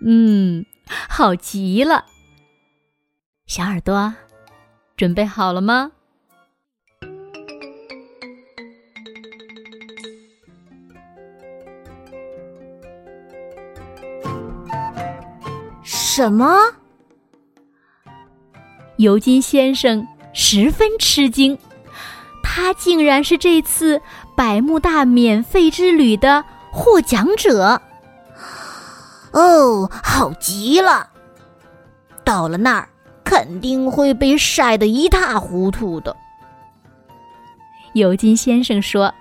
嗯，好极了。小耳朵，准备好了吗？什么？尤金先生十分吃惊，他竟然是这次百慕大免费之旅的获奖者。哦，好极了！到了那儿，肯定会被晒得一塌糊涂的。尤金先生说。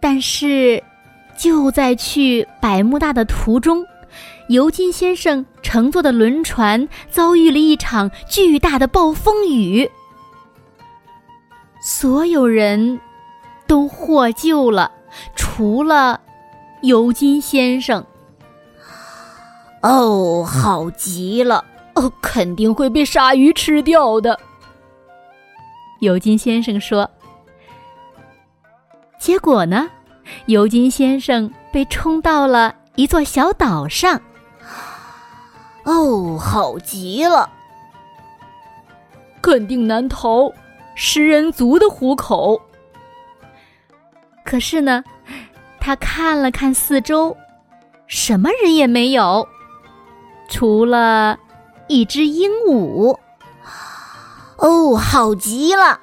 但是，就在去百慕大的途中，尤金先生乘坐的轮船遭遇了一场巨大的暴风雨，所有人都获救了，除了。尤金先生，哦，好极了！哦，肯定会被鲨鱼吃掉的。尤金先生说。结果呢？尤金先生被冲到了一座小岛上。哦，好极了！肯定难逃食人族的虎口。可是呢？他看了看四周，什么人也没有，除了一只鹦鹉。哦，好极了！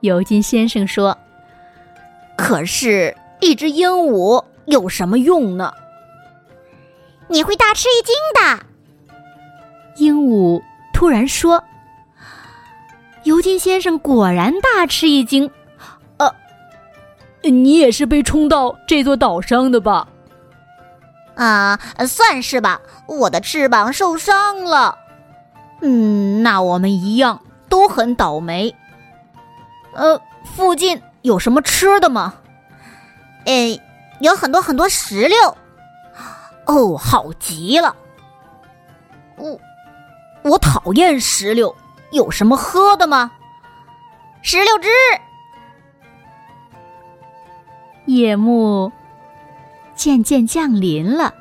尤金先生说：“可是，一只鹦鹉有什么用呢？”你会大吃一惊的。鹦鹉突然说：“尤金先生果然大吃一惊。”你也是被冲到这座岛上的吧？啊，算是吧。我的翅膀受伤了。嗯，那我们一样都很倒霉。呃，附近有什么吃的吗？诶，有很多很多石榴。哦，好极了。我我讨厌石榴。有什么喝的吗？石榴汁。夜幕渐渐降临了，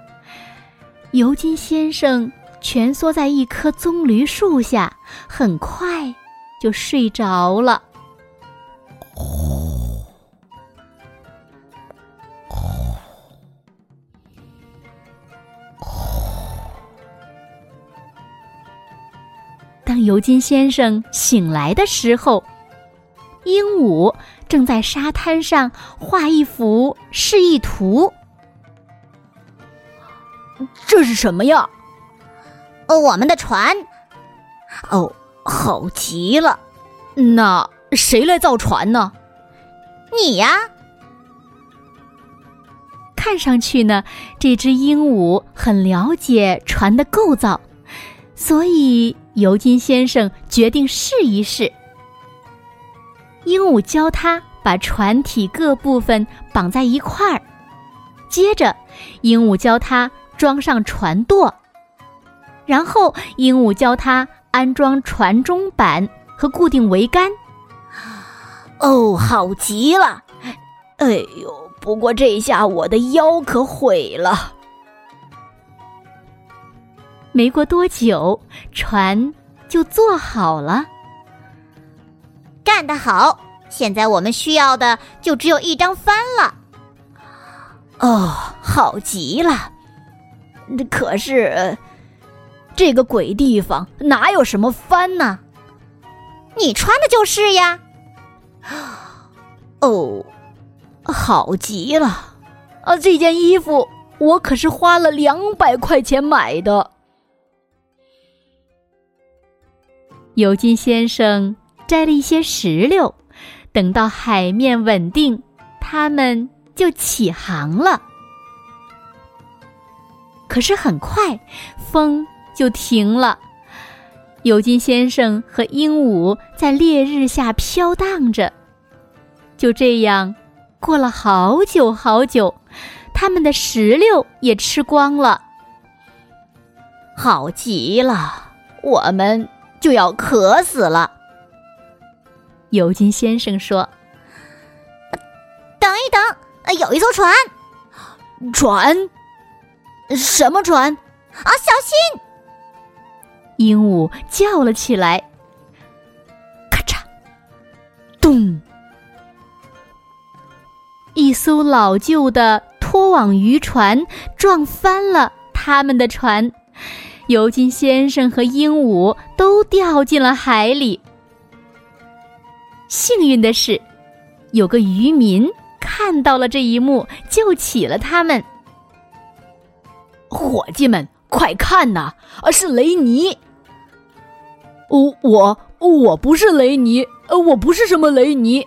尤金先生蜷缩在一棵棕榈树下，很快就睡着了。当尤金先生醒来的时候，鹦鹉。正在沙滩上画一幅示意图，这是什么呀？哦，我们的船。哦，好极了！那谁来造船呢？你呀。看上去呢，这只鹦鹉很了解船的构造，所以尤金先生决定试一试。鹦鹉教他把船体各部分绑在一块儿，接着，鹦鹉教他装上船舵，然后鹦鹉教他安装船中板和固定桅杆。哦，好极了！哎呦，不过这下我的腰可毁了。没过多久，船就做好了。干得好！现在我们需要的就只有一张帆了。哦，好极了！可是这个鬼地方哪有什么帆呢？你穿的就是呀。哦，好极了！啊，这件衣服我可是花了两百块钱买的。尤金先生。摘了一些石榴，等到海面稳定，他们就起航了。可是很快，风就停了。尤金先生和鹦鹉在烈日下飘荡着，就这样过了好久好久，他们的石榴也吃光了。好极了，我们就要渴死了。尤金先生说：“等一等，有一艘船，船，什么船？啊，小心！”鹦鹉叫了起来：“咔嚓，咚！”一艘老旧的拖网渔船撞翻了他们的船，尤金先生和鹦鹉都掉进了海里。幸运的是，有个渔民看到了这一幕，救起了他们。伙计们，快看呐！啊，是雷尼！我我我不是雷尼，呃，我不是什么雷尼。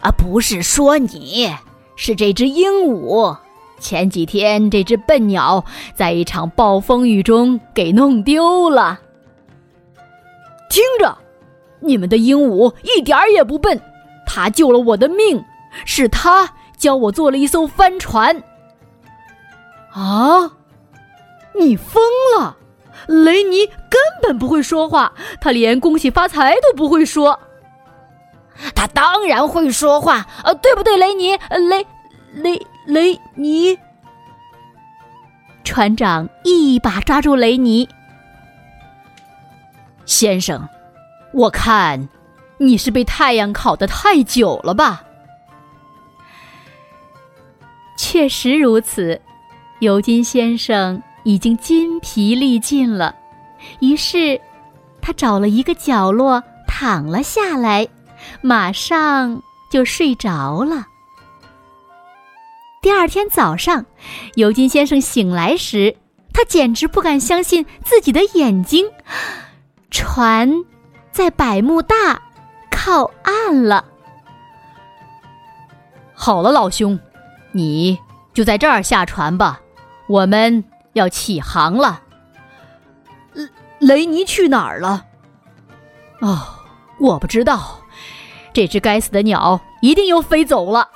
啊，不是说你，是这只鹦鹉。前几天，这只笨鸟在一场暴风雨中给弄丢了。听着。你们的鹦鹉一点儿也不笨，它救了我的命，是它教我做了一艘帆船。啊！你疯了！雷尼根本不会说话，他连恭喜发财都不会说。他当然会说话，呃，对不对，雷尼？雷雷雷尼！船长一把抓住雷尼，先生。我看，你是被太阳烤得太久了吧？确实如此，尤金先生已经筋疲力尽了。于是，他找了一个角落躺了下来，马上就睡着了。第二天早上，尤金先生醒来时，他简直不敢相信自己的眼睛，船。在百慕大靠岸了。好了，老兄，你就在这儿下船吧，我们要起航了。雷尼去哪儿了？哦，我不知道。这只该死的鸟一定又飞走了。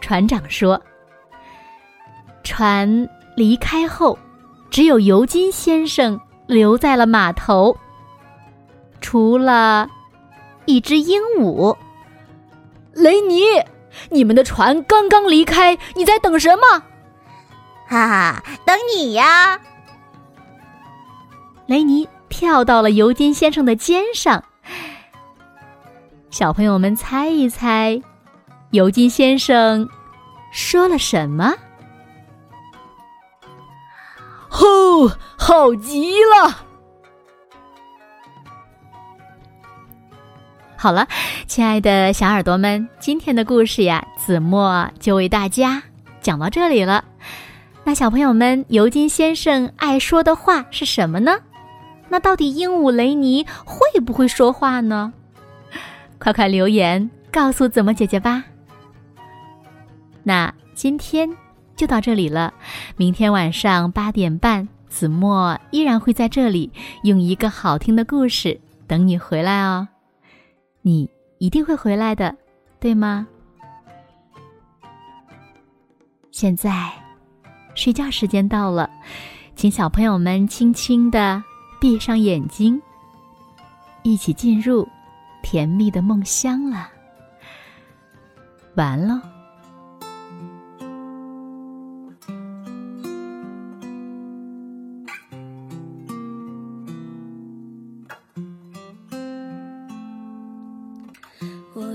船长说：“船离开后，只有尤金先生留在了码头。”除了一只鹦鹉，雷尼，你们的船刚刚离开，你在等什么？哈哈，等你呀！雷尼跳到了尤金先生的肩上。小朋友们猜一猜，尤金先生说了什么？哦，好极了！好了，亲爱的小耳朵们，今天的故事呀，子墨就为大家讲到这里了。那小朋友们，尤金先生爱说的话是什么呢？那到底鹦鹉雷尼会不会说话呢？快快留言告诉子墨姐姐吧。那今天就到这里了，明天晚上八点半，子墨依然会在这里用一个好听的故事等你回来哦。你一定会回来的，对吗？现在睡觉时间到了，请小朋友们轻轻的闭上眼睛，一起进入甜蜜的梦乡了。完了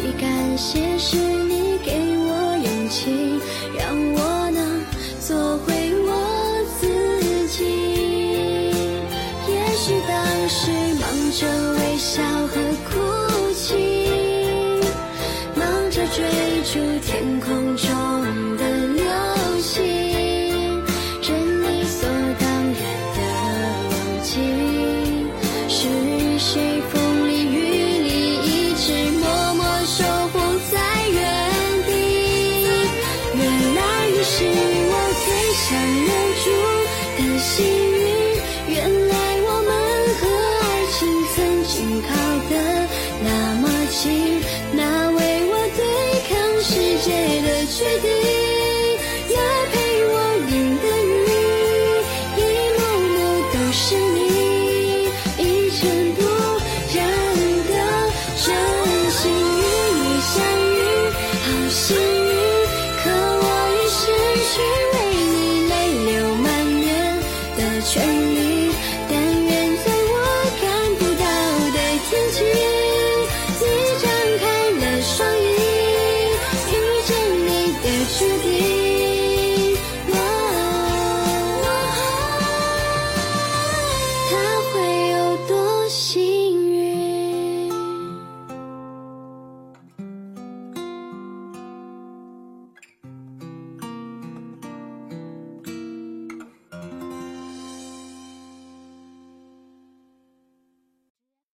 你感谢是你给我勇气，让我能做回我自己，也许当时忙着微笑。